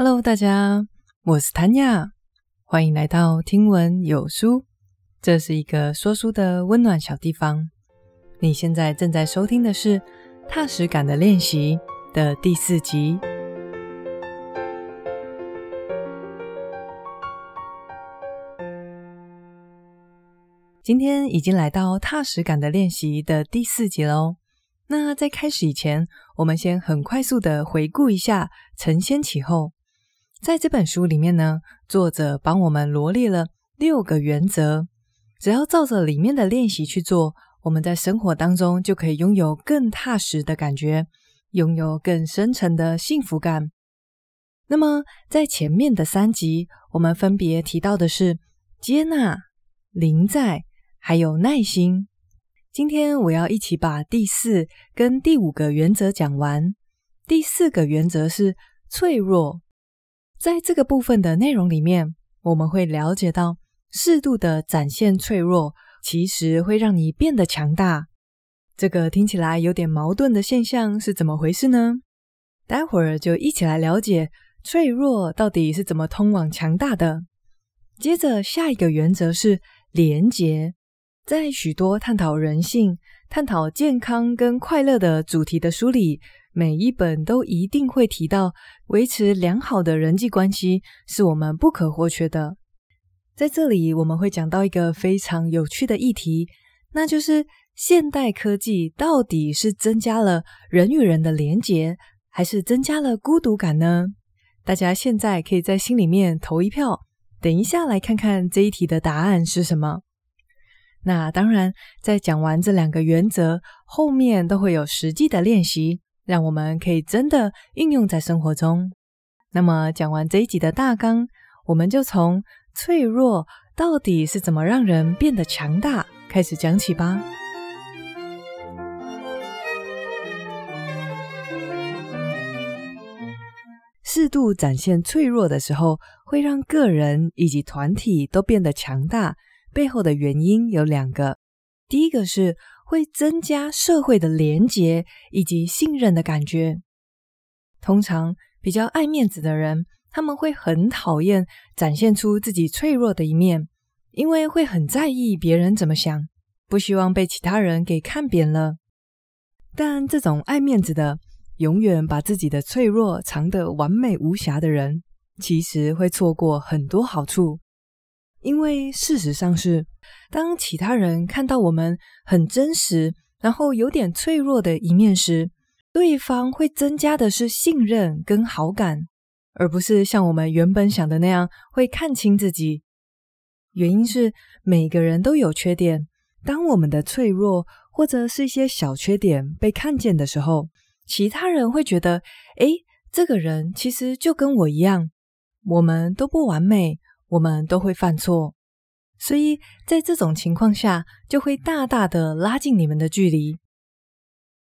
Hello，大家，我是谭雅，欢迎来到听闻有书。这是一个说书的温暖小地方。你现在正在收听的是《踏实感的练习》的第四集。今天已经来到《踏实感的练习》的第四集喽。那在开始以前，我们先很快速的回顾一下承先启后。在这本书里面呢，作者帮我们罗列了六个原则，只要照着里面的练习去做，我们在生活当中就可以拥有更踏实的感觉，拥有更深沉的幸福感。那么在前面的三集，我们分别提到的是接纳、临在，还有耐心。今天我要一起把第四跟第五个原则讲完。第四个原则是脆弱，在这个部分的内容里面，我们会了解到，适度的展现脆弱，其实会让你变得强大。这个听起来有点矛盾的现象是怎么回事呢？待会儿就一起来了解脆弱到底是怎么通往强大的。接着下一个原则是廉洁。在许多探讨人性、探讨健康跟快乐的主题的书里，每一本都一定会提到，维持良好的人际关系是我们不可或缺的。在这里，我们会讲到一个非常有趣的议题，那就是现代科技到底是增加了人与人的连结，还是增加了孤独感呢？大家现在可以在心里面投一票，等一下来看看这一题的答案是什么。那当然，在讲完这两个原则后面，都会有实际的练习，让我们可以真的应用在生活中。那么，讲完这一集的大纲，我们就从脆弱到底是怎么让人变得强大开始讲起吧。适度展现脆弱的时候，会让个人以及团体都变得强大。背后的原因有两个，第一个是会增加社会的连结以及信任的感觉。通常比较爱面子的人，他们会很讨厌展现出自己脆弱的一面，因为会很在意别人怎么想，不希望被其他人给看扁了。但这种爱面子的，永远把自己的脆弱藏得完美无瑕的人，其实会错过很多好处。因为事实上是，当其他人看到我们很真实，然后有点脆弱的一面时，对方会增加的是信任跟好感，而不是像我们原本想的那样会看清自己。原因是每个人都有缺点，当我们的脆弱或者是一些小缺点被看见的时候，其他人会觉得，诶，这个人其实就跟我一样，我们都不完美。我们都会犯错，所以在这种情况下，就会大大的拉近你们的距离。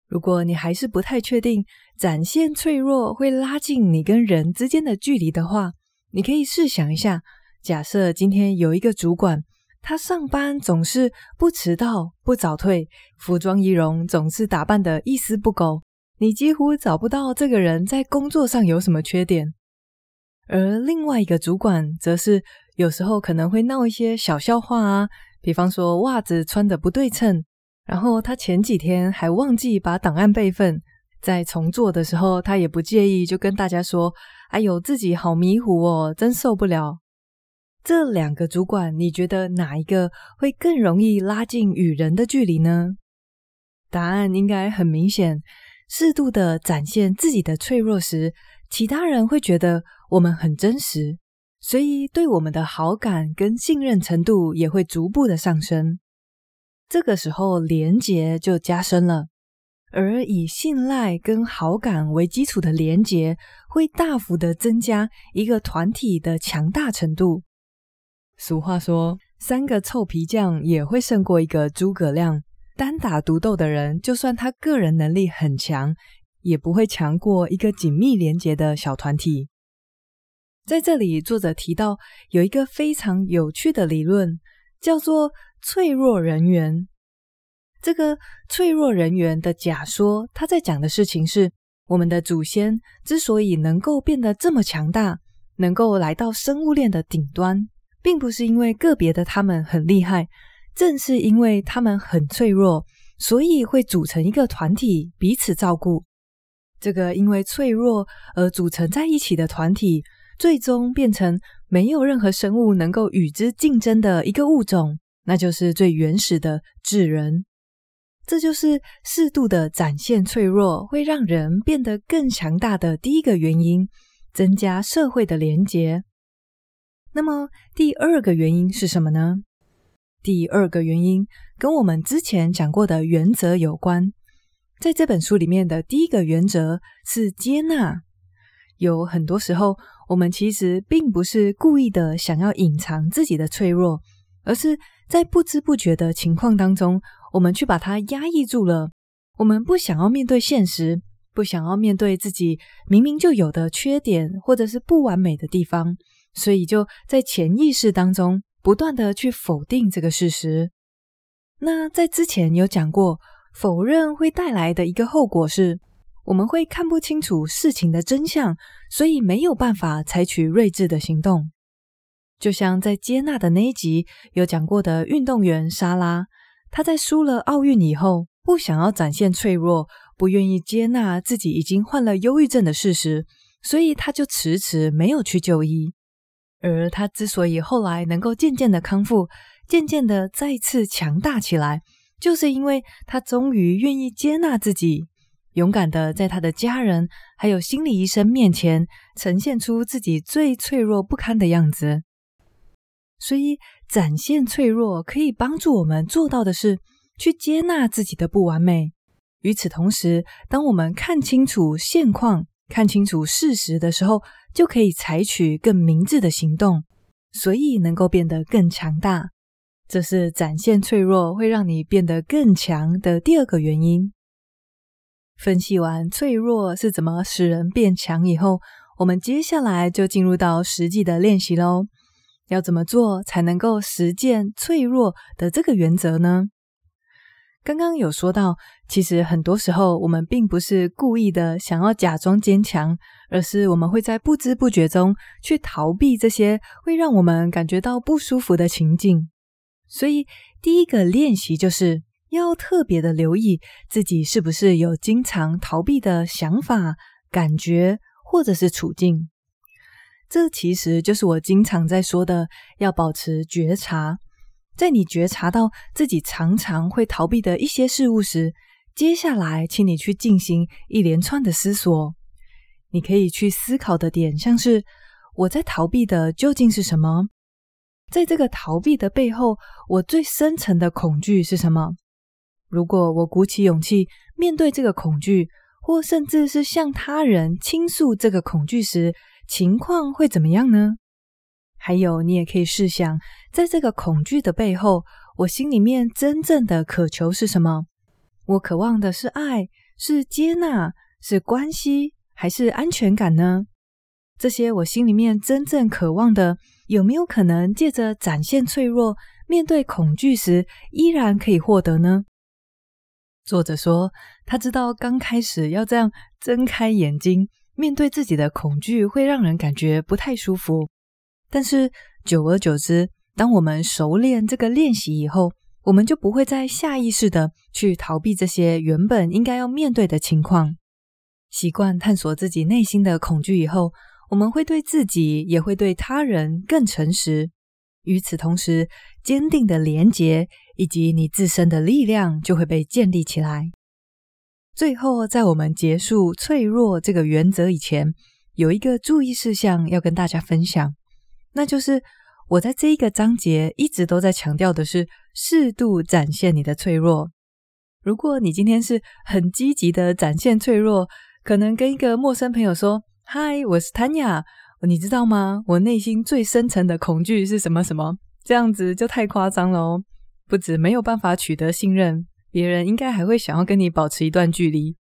如果你还是不太确定展现脆弱会拉近你跟人之间的距离的话，你可以试想一下：假设今天有一个主管，他上班总是不迟到、不早退，服装仪容总是打扮的一丝不苟，你几乎找不到这个人在工作上有什么缺点。而另外一个主管则是有时候可能会闹一些小笑话啊，比方说袜子穿得不对称，然后他前几天还忘记把档案备份，在重做的时候他也不介意，就跟大家说：“哎呦，自己好迷糊哦，真受不了。”这两个主管，你觉得哪一个会更容易拉近与人的距离呢？答案应该很明显，适度的展现自己的脆弱时，其他人会觉得我们很真实，所以对我们的好感跟信任程度也会逐步的上升。这个时候连结就加深了，而以信赖跟好感为基础的连结，会大幅的增加一个团体的强大程度。俗话说，三个臭皮匠也会胜过一个诸葛亮。单打独斗的人，就算他个人能力很强。也不会强过一个紧密连结的小团体。在这里，作者提到有一个非常有趣的理论，叫做“脆弱人员”。这个“脆弱人员”的假说，他在讲的事情是，我们的祖先之所以能够变得这么强大，能够来到生物链的顶端，并不是因为个别的他们很厉害，正是因为他们很脆弱，所以会组成一个团体，彼此照顾。这个因为脆弱而组成在一起的团体，最终变成没有任何生物能够与之竞争的一个物种，那就是最原始的智人。这就是适度的展现脆弱，会让人变得更强大的第一个原因，增加社会的连结。那么第二个原因是什么呢？第二个原因跟我们之前讲过的原则有关。在这本书里面的第一个原则是接纳。有很多时候，我们其实并不是故意的想要隐藏自己的脆弱，而是在不知不觉的情况当中。我们去把它压抑住了，我们不想要面对现实，不想要面对自己明明就有的缺点或者是不完美的地方，所以就在潜意识当中不断的去否定这个事实。那在之前有讲过，否认会带来的一个后果是，我们会看不清楚事情的真相，所以没有办法采取睿智的行动。就像在接纳的那一集有讲过的运动员莎拉。她在输了奥运以后，不想要展现脆弱，不愿意接纳自己已经患了忧郁症的事实，所以她就迟迟没有去就医。而她之所以后来能够渐渐的康复，渐渐的再次强大起来，就是因为她终于愿意接纳自己，勇敢的在他的家人还有心理医生面前，呈现出自己最脆弱不堪的样子。所以，展现脆弱可以帮助我们做到的是，去接纳自己的不完美。与此同时，当我们看清楚现况、看清楚事实的时候，就可以采取更明智的行动，所以能够变得更强大。这是展现脆弱会让你变得更强的第二个原因。分析完脆弱是怎么使人变强以后，我们接下来就进入到实际的练习喽。要怎么做才能够实践脆弱的这个原则呢？刚刚有说到，其实很多时候我们并不是故意的想要假装坚强，而是我们会在不知不觉中去逃避这些会让我们感觉到不舒服的情境。所以，第一个练习就是要特别的留意自己是不是有经常逃避的想法、感觉或者是处境。这其实就是我经常在说的，要保持觉察。在你觉察到自己常常会逃避的一些事物时，接下来请你去进行一连串的思索。你可以去思考的点，像是我在逃避的究竟是什么？在这个逃避的背后，我最深层的恐惧是什么？如果我鼓起勇气面对这个恐惧，或甚至是向他人倾诉这个恐惧时，情况会怎么样呢？还有，你也可以试想，在这个恐惧的背后，我心里面真正的渴求是什么？我渴望的是爱，是接纳，是关系，还是安全感呢？这些我心里面真正渴望的，有没有可能借着展现脆弱，面对恐惧时，依然可以获得呢？作者说，他知道刚开始要这样睁开眼睛。面对自己的恐惧会让人感觉不太舒服，但是久而久之，当我们熟练这个练习以后，我们就不会再下意识的去逃避这些原本应该要面对的情况。习惯探索自己内心的恐惧以后，我们会对自己也会对他人更诚实。与此同时，坚定的连结以及你自身的力量就会被建立起来。最后，在我们结束脆弱这个原则以前，有一个注意事项要跟大家分享，那就是我在这一个章节一直都在强调的是适度展现你的脆弱。如果你今天是很积极的展现脆弱，可能跟一个陌生朋友说：“嗨，我是 Tanya，你知道吗？我内心最深层的恐惧是什么什么？”这样子就太夸张了哦，不止没有办法取得信任。别人应该还会想要跟你保持一段距离，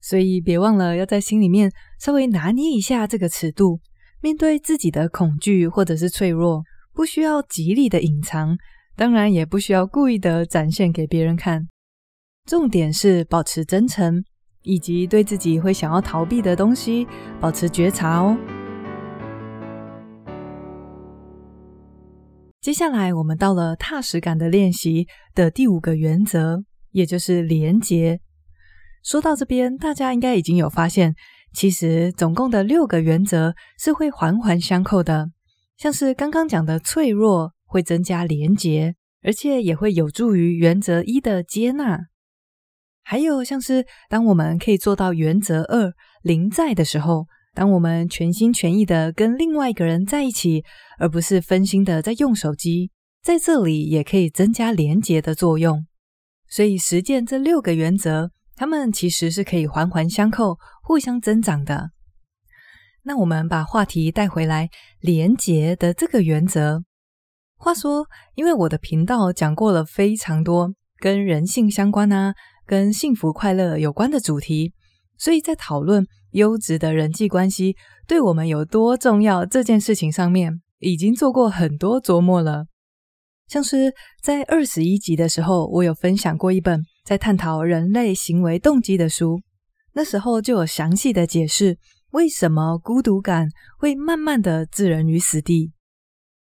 所以别忘了要在心里面稍微拿捏一下这个尺度。面对自己的恐惧或者是脆弱，不需要极力的隐藏，当然也不需要故意的展现给别人看。重点是保持真诚，以及对自己会想要逃避的东西保持觉察哦。接下来，我们到了踏实感的练习的第五个原则，也就是连结。说到这边，大家应该已经有发现，其实总共的六个原则是会环环相扣的。像是刚刚讲的脆弱会增加连结，而且也会有助于原则一的接纳。还有像是当我们可以做到原则二临在的时候。当我们全心全意的跟另外一个人在一起，而不是分心的在用手机，在这里也可以增加连结的作用。所以实践这六个原则，它们其实是可以环环相扣、互相增长的。那我们把话题带回来，连结的这个原则。话说，因为我的频道讲过了非常多跟人性相关啊，跟幸福快乐有关的主题。所以在讨论优质的人际关系对我们有多重要这件事情上面，已经做过很多琢磨了。像是在二十一集的时候，我有分享过一本在探讨人类行为动机的书，那时候就有详细的解释为什么孤独感会慢慢的置人于死地。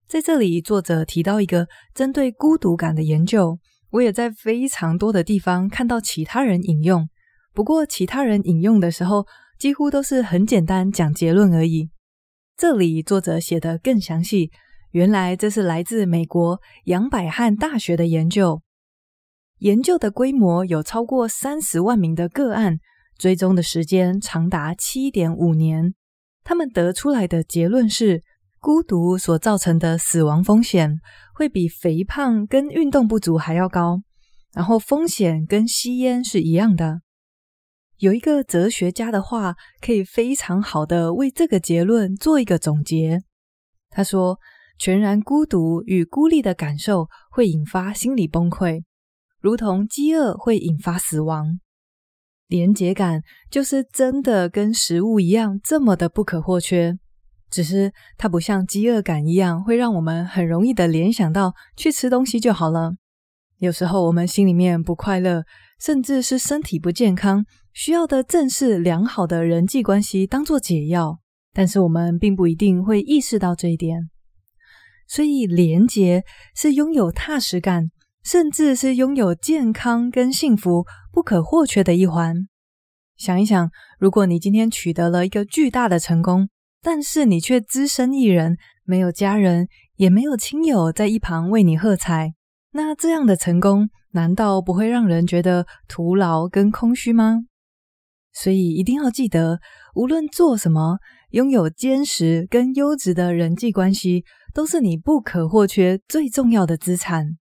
在这里，作者提到一个针对孤独感的研究，我也在非常多的地方看到其他人引用。不过，其他人引用的时候，几乎都是很简单讲结论而已。这里作者写得更详细，原来这是来自美国杨百翰大学的研究，研究的规模有超过三十万名的个案，追踪的时间长达七点五年。他们得出来的结论是，孤独所造成的死亡风险会比肥胖跟运动不足还要高，然后风险跟吸烟是一样的。有一个哲学家的话，可以非常好的为这个结论做一个总结。他说：“全然孤独与孤立的感受会引发心理崩溃，如同饥饿会引发死亡。连结感就是真的跟食物一样这么的不可或缺，只是它不像饥饿感一样会让我们很容易的联想到去吃东西就好了。有时候我们心里面不快乐。”甚至是身体不健康，需要的正是良好的人际关系当做解药，但是我们并不一定会意识到这一点。所以，连结是拥有踏实感，甚至是拥有健康跟幸福不可或缺的一环。想一想，如果你今天取得了一个巨大的成功，但是你却只身一人，没有家人，也没有亲友在一旁为你喝彩。那这样的成功，难道不会让人觉得徒劳跟空虚吗？所以一定要记得，无论做什么，拥有坚实跟优质的人际关系，都是你不可或缺最重要的资产。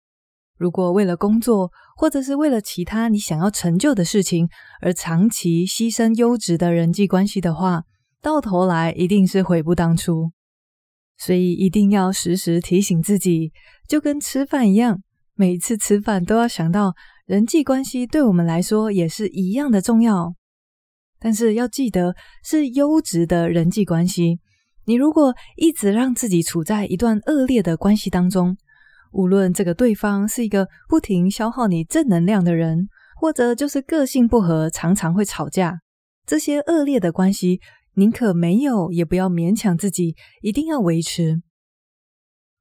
如果为了工作，或者是为了其他你想要成就的事情，而长期牺牲优质的人际关系的话，到头来一定是悔不当初。所以一定要时时提醒自己，就跟吃饭一样。每次吃饭都要想到人际关系对我们来说也是一样的重要，但是要记得是优质的人际关系。你如果一直让自己处在一段恶劣的关系当中，无论这个对方是一个不停消耗你正能量的人，或者就是个性不合，常常会吵架，这些恶劣的关系，宁可没有，也不要勉强自己一定要维持。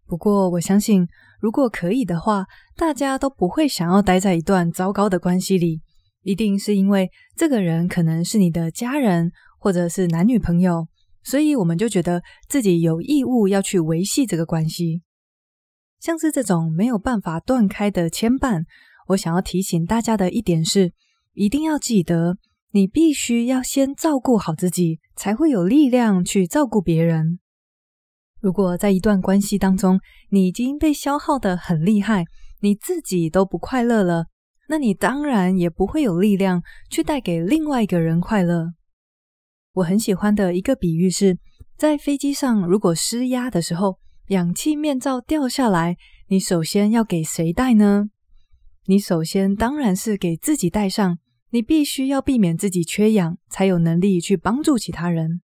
不过我相信。如果可以的话，大家都不会想要待在一段糟糕的关系里，一定是因为这个人可能是你的家人，或者是男女朋友，所以我们就觉得自己有义务要去维系这个关系。像是这种没有办法断开的牵绊，我想要提醒大家的一点是，一定要记得，你必须要先照顾好自己，才会有力量去照顾别人。如果在一段关系当中，你已经被消耗得很厉害，你自己都不快乐了，那你当然也不会有力量去带给另外一个人快乐。我很喜欢的一个比喻是，在飞机上如果失压的时候，氧气面罩掉下来，你首先要给谁戴呢？你首先当然是给自己戴上，你必须要避免自己缺氧，才有能力去帮助其他人。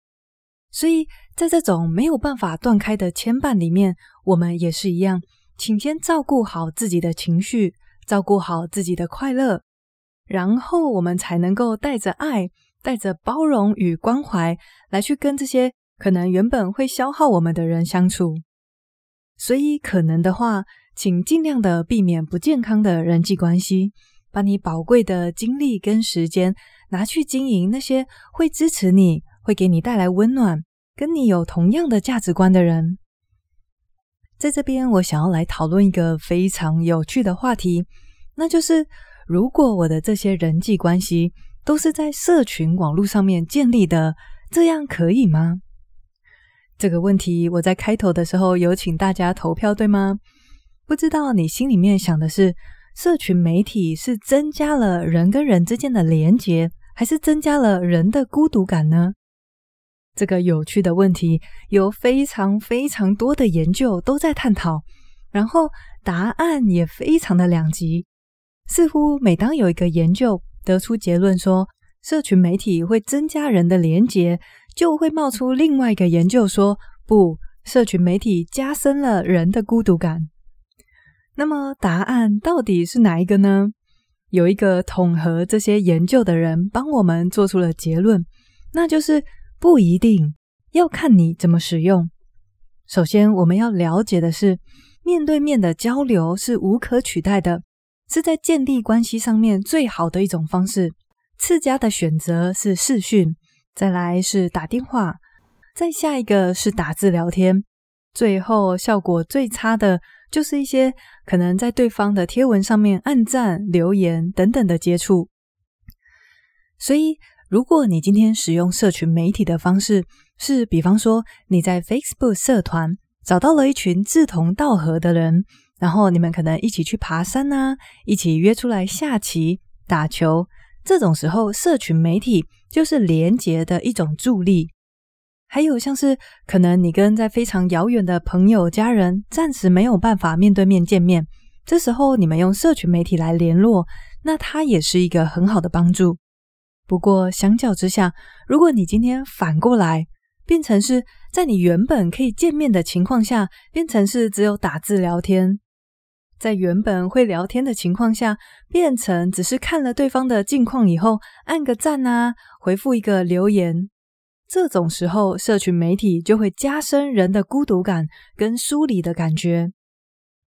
所以在这种没有办法断开的牵绊里面，我们也是一样，请先照顾好自己的情绪，照顾好自己的快乐，然后我们才能够带着爱、带着包容与关怀来去跟这些可能原本会消耗我们的人相处。所以可能的话，请尽量的避免不健康的人际关系，把你宝贵的精力跟时间拿去经营那些会支持你、会给你带来温暖、跟你有同样的价值观的人。在这边，我想要来讨论一个非常有趣的话题，那就是如果我的这些人际关系都是在社群网络上面建立的，这样可以吗？这个问题我在开头的时候有请大家投票，对吗？不知道你心里面想的是，社群媒体是增加了人跟人之间的连结，还是增加了人的孤独感呢？这个有趣的问题有非常非常多的研究都在探讨，然后答案也非常的两极。似乎每当有一个研究得出结论说社群媒体会增加人的连结，就会冒出另外一个研究说不，社群媒体加深了人的孤独感。那么答案到底是哪一个呢？有一个统合这些研究的人帮我们做出了结论，那就是。不一定，要看你怎么使用。首先，我们要了解的是，面对面的交流是无可取代的，是在建立关系上面最好的一种方式。次佳的选择是视讯，再来是打电话，再下一个是打字聊天，最后效果最差的就是一些可能在对方的贴文上面按赞、留言等等的接触。所以，如果你今天使用社群媒体的方式是，比方说你在 Facebook 社团找到了一群志同道合的人，然后你们可能一起去爬山啊，一起约出来下棋、打球，这种时候社群媒体就是连结的一种助力。还有像是可能你跟在非常遥远的朋友、家人暂时没有办法面对面见面，这时候你们用社群媒体来联络，那它也是一个很好的帮助。不过，相较之下，如果你今天反过来变成是在你原本可以见面的情况下，变成是只有打字聊天；在原本会聊天的情况下，变成只是看了对方的近况以后按个赞啊，回复一个留言，这种时候，社群媒体就会加深人的孤独感跟疏离的感觉。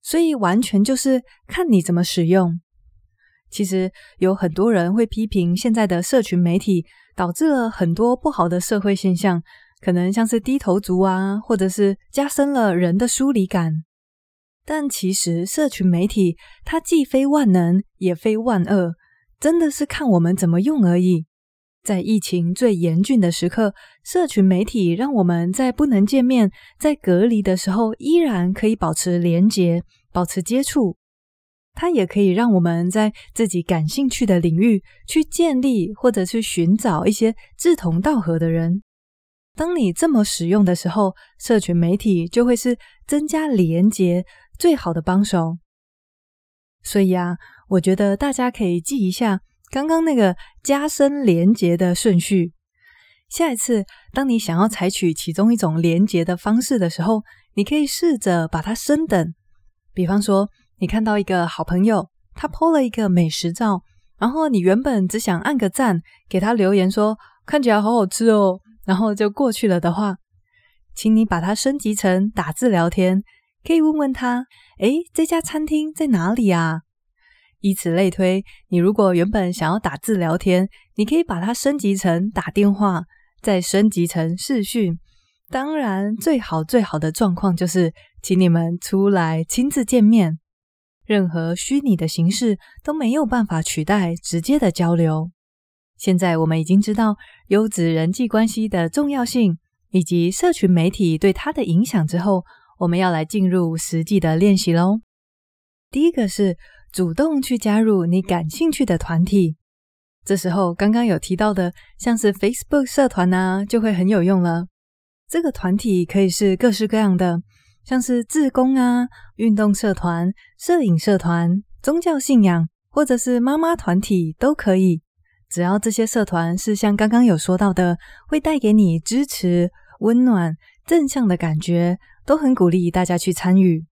所以，完全就是看你怎么使用。其实有很多人会批评现在的社群媒体导致了很多不好的社会现象，可能像是低头族啊，或者是加深了人的疏离感。但其实社群媒体它既非万能也非万恶，真的是看我们怎么用而已。在疫情最严峻的时刻，社群媒体让我们在不能见面、在隔离的时候，依然可以保持连结、保持接触。它也可以让我们在自己感兴趣的领域去建立或者去寻找一些志同道合的人。当你这么使用的时候，社群媒体就会是增加连结最好的帮手。所以啊，我觉得大家可以记一下刚刚那个加深连结的顺序。下一次，当你想要采取其中一种连结的方式的时候，你可以试着把它升等，比方说。你看到一个好朋友，他 po 了一个美食照，然后你原本只想按个赞，给他留言说看起来好好吃哦，然后就过去了的话，请你把它升级成打字聊天，可以问问他，诶，这家餐厅在哪里啊？以此类推，你如果原本想要打字聊天，你可以把它升级成打电话，再升级成视讯。当然，最好最好的状况就是，请你们出来亲自见面。任何虚拟的形式都没有办法取代直接的交流。现在我们已经知道优质人际关系的重要性，以及社群媒体对它的影响之后，我们要来进入实际的练习喽。第一个是主动去加入你感兴趣的团体。这时候刚刚有提到的，像是 Facebook 社团啊，就会很有用了。这个团体可以是各式各样的。像是自工啊、运动社团、摄影社团、宗教信仰，或者是妈妈团体都可以。只要这些社团是像刚刚有说到的，会带给你支持、温暖、正向的感觉，都很鼓励大家去参与。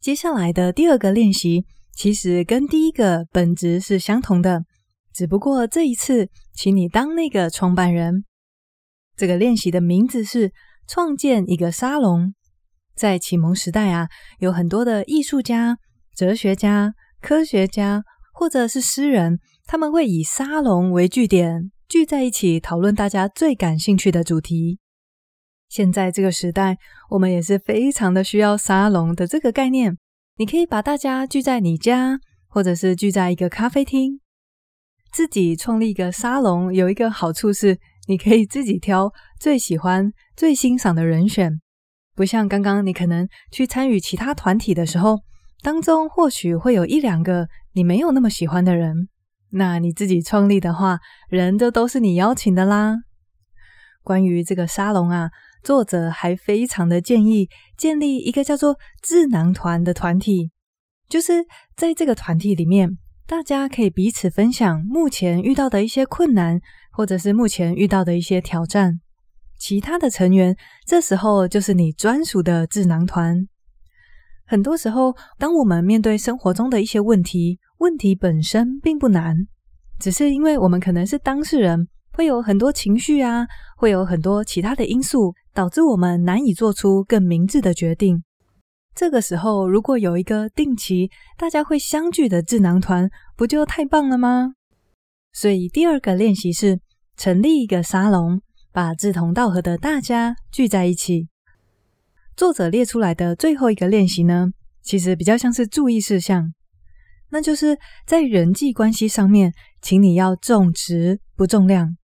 接下来的第二个练习，其实跟第一个本质是相同的，只不过这一次，请你当那个创办人。这个练习的名字是创建一个沙龙。在启蒙时代啊，有很多的艺术家、哲学家、科学家，或者是诗人，他们会以沙龙为据点，聚在一起讨论大家最感兴趣的主题。现在这个时代，我们也是非常的需要沙龙的这个概念。你可以把大家聚在你家，或者是聚在一个咖啡厅。自己创立一个沙龙，有一个好处是，你可以自己挑最喜欢、最欣赏的人选，不像刚刚你可能去参与其他团体的时候，当中或许会有一两个你没有那么喜欢的人。那你自己创立的话，人就都是你邀请的啦。关于这个沙龙啊，作者还非常的建议建立一个叫做智囊团的团体，就是在这个团体里面。大家可以彼此分享目前遇到的一些困难，或者是目前遇到的一些挑战。其他的成员这时候就是你专属的智囊团。很多时候，当我们面对生活中的一些问题，问题本身并不难，只是因为我们可能是当事人，会有很多情绪啊，会有很多其他的因素，导致我们难以做出更明智的决定。这个时候，如果有一个定期大家会相聚的智囊团，不就太棒了吗？所以第二个练习是成立一个沙龙，把志同道合的大家聚在一起。作者列出来的最后一个练习呢，其实比较像是注意事项，那就是在人际关系上面，请你要重质不重量。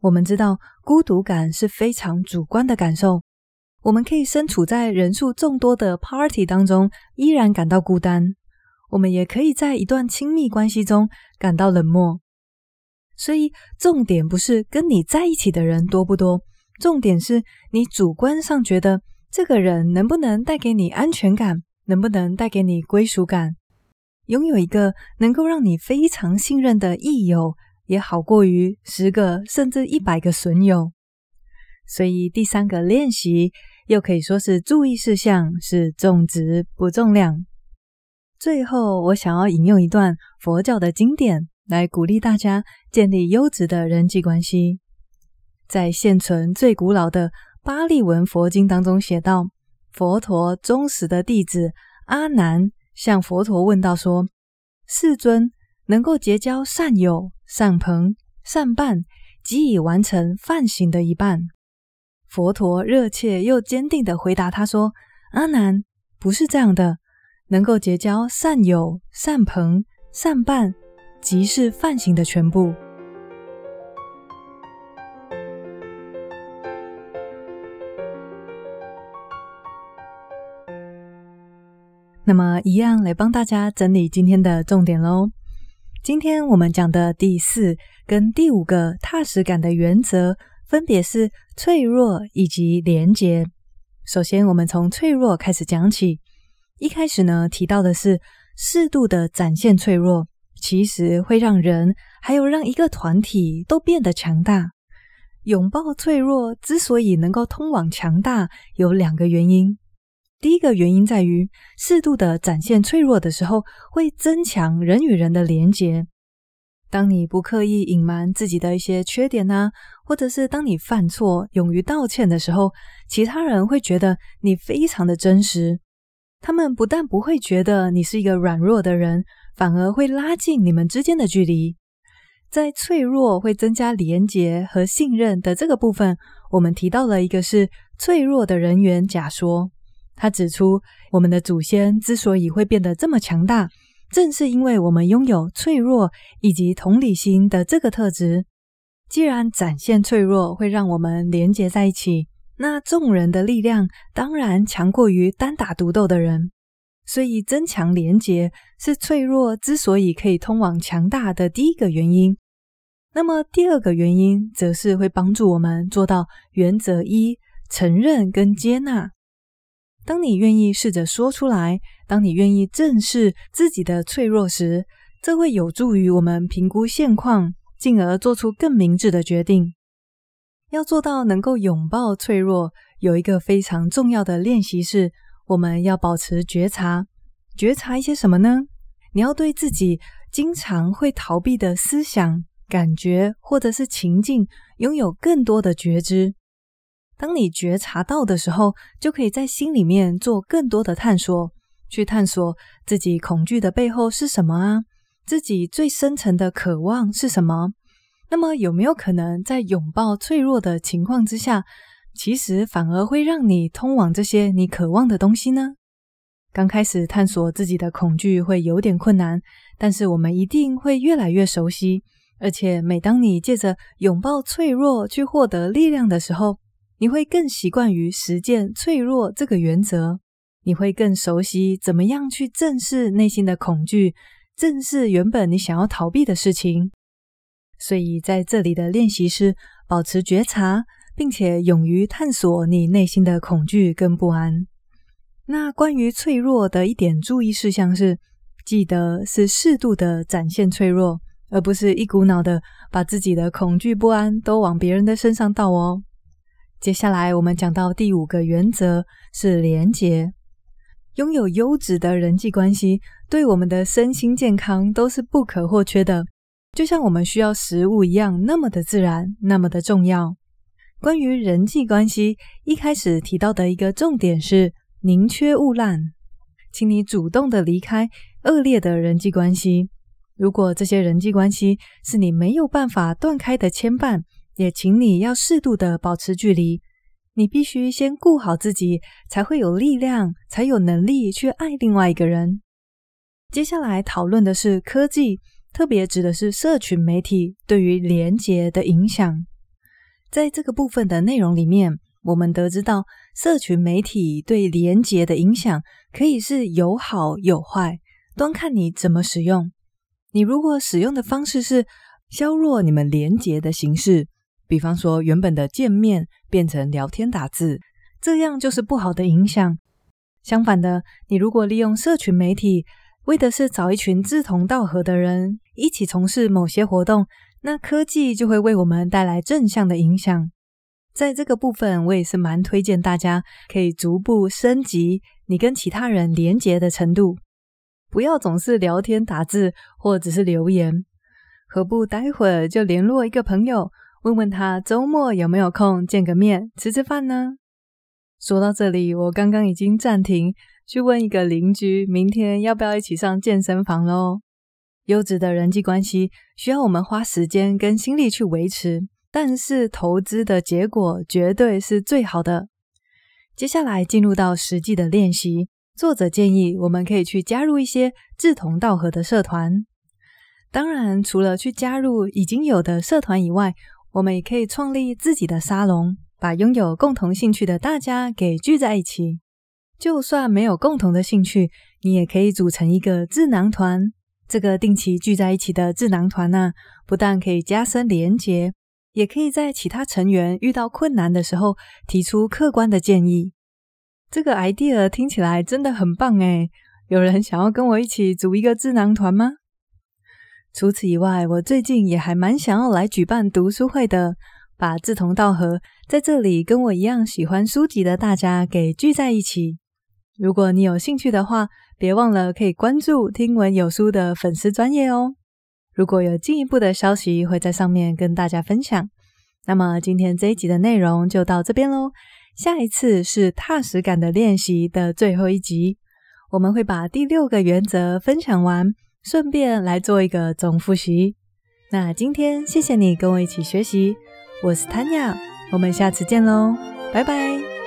我们知道孤独感是非常主观的感受。我们可以身处在人数众多的 party 当中，依然感到孤单；我们也可以在一段亲密关系中感到冷漠。所以，重点不是跟你在一起的人多不多，重点是你主观上觉得这个人能不能带给你安全感，能不能带给你归属感。拥有一个能够让你非常信任的益友，也好过于十个甚至一百个损友。所以第三个练习又可以说是注意事项，是重质不重量。最后，我想要引用一段佛教的经典来鼓励大家建立优质的人际关系。在现存最古老的巴利文佛经当中写道：佛陀忠实的弟子阿难向佛陀问道说：“世尊，能够结交善友、善朋、善伴，即已完成梵行的一半。”佛陀热切又坚定地回答他说：“阿难，不是这样的，能够结交善友、善朋、善伴，即是梵行的全部。”那么，一样来帮大家整理今天的重点喽。今天我们讲的第四跟第五个踏实感的原则。分别是脆弱以及连结。首先，我们从脆弱开始讲起。一开始呢，提到的是适度的展现脆弱，其实会让人还有让一个团体都变得强大。拥抱脆弱之所以能够通往强大，有两个原因。第一个原因在于，适度的展现脆弱的时候，会增强人与人的连结。当你不刻意隐瞒自己的一些缺点呢，或者是当你犯错勇于道歉的时候，其他人会觉得你非常的真实。他们不但不会觉得你是一个软弱的人，反而会拉近你们之间的距离。在脆弱会增加连结和信任的这个部分，我们提到了一个是脆弱的人员假说。他指出，我们的祖先之所以会变得这么强大。正是因为我们拥有脆弱以及同理心的这个特质，既然展现脆弱会让我们连结在一起，那众人的力量当然强过于单打独斗的人。所以，增强连结是脆弱之所以可以通往强大的第一个原因。那么，第二个原因则是会帮助我们做到原则一：承认跟接纳。当你愿意试着说出来，当你愿意正视自己的脆弱时，这会有助于我们评估现况，进而做出更明智的决定。要做到能够拥抱脆弱，有一个非常重要的练习是，我们要保持觉察。觉察一些什么呢？你要对自己经常会逃避的思想、感觉或者是情境，拥有更多的觉知。当你觉察到的时候，就可以在心里面做更多的探索，去探索自己恐惧的背后是什么啊？自己最深层的渴望是什么？那么有没有可能在拥抱脆弱的情况之下，其实反而会让你通往这些你渴望的东西呢？刚开始探索自己的恐惧会有点困难，但是我们一定会越来越熟悉。而且每当你借着拥抱脆弱去获得力量的时候，你会更习惯于实践脆弱这个原则，你会更熟悉怎么样去正视内心的恐惧，正视原本你想要逃避的事情。所以在这里的练习是保持觉察，并且勇于探索你内心的恐惧跟不安。那关于脆弱的一点注意事项是，记得是适度的展现脆弱，而不是一股脑的把自己的恐惧不安都往别人的身上倒哦。接下来我们讲到第五个原则是连结，拥有优质的人际关系对我们的身心健康都是不可或缺的，就像我们需要食物一样，那么的自然，那么的重要。关于人际关系，一开始提到的一个重点是宁缺毋滥，请你主动的离开恶劣的人际关系。如果这些人际关系是你没有办法断开的牵绊。也请你要适度的保持距离，你必须先顾好自己，才会有力量，才有能力去爱另外一个人。接下来讨论的是科技，特别指的是社群媒体对于连结的影响。在这个部分的内容里面，我们得知到社群媒体对连结的影响可以是有好有坏，端看你怎么使用。你如果使用的方式是削弱你们连结的形式。比方说，原本的见面变成聊天打字，这样就是不好的影响。相反的，你如果利用社群媒体，为的是找一群志同道合的人一起从事某些活动，那科技就会为我们带来正向的影响。在这个部分，我也是蛮推荐大家可以逐步升级你跟其他人连结的程度，不要总是聊天打字或只是留言，何不待会儿就联络一个朋友？问问他周末有没有空见个面吃吃饭呢？说到这里，我刚刚已经暂停去问一个邻居，明天要不要一起上健身房喽？优质的人际关系需要我们花时间跟心力去维持，但是投资的结果绝对是最好的。接下来进入到实际的练习，作者建议我们可以去加入一些志同道合的社团。当然，除了去加入已经有的社团以外，我们也可以创立自己的沙龙，把拥有共同兴趣的大家给聚在一起。就算没有共同的兴趣，你也可以组成一个智囊团。这个定期聚在一起的智囊团呢，不但可以加深连结，也可以在其他成员遇到困难的时候提出客观的建议。这个 idea 听起来真的很棒诶！有人想要跟我一起组一个智囊团吗？除此以外，我最近也还蛮想要来举办读书会的，把志同道合在这里跟我一样喜欢书籍的大家给聚在一起。如果你有兴趣的话，别忘了可以关注“听闻有书”的粉丝专业哦。如果有进一步的消息，会在上面跟大家分享。那么今天这一集的内容就到这边喽。下一次是踏实感的练习的最后一集，我们会把第六个原则分享完。顺便来做一个总复习。那今天谢谢你跟我一起学习，我是 Tanya，我们下次见喽，拜拜。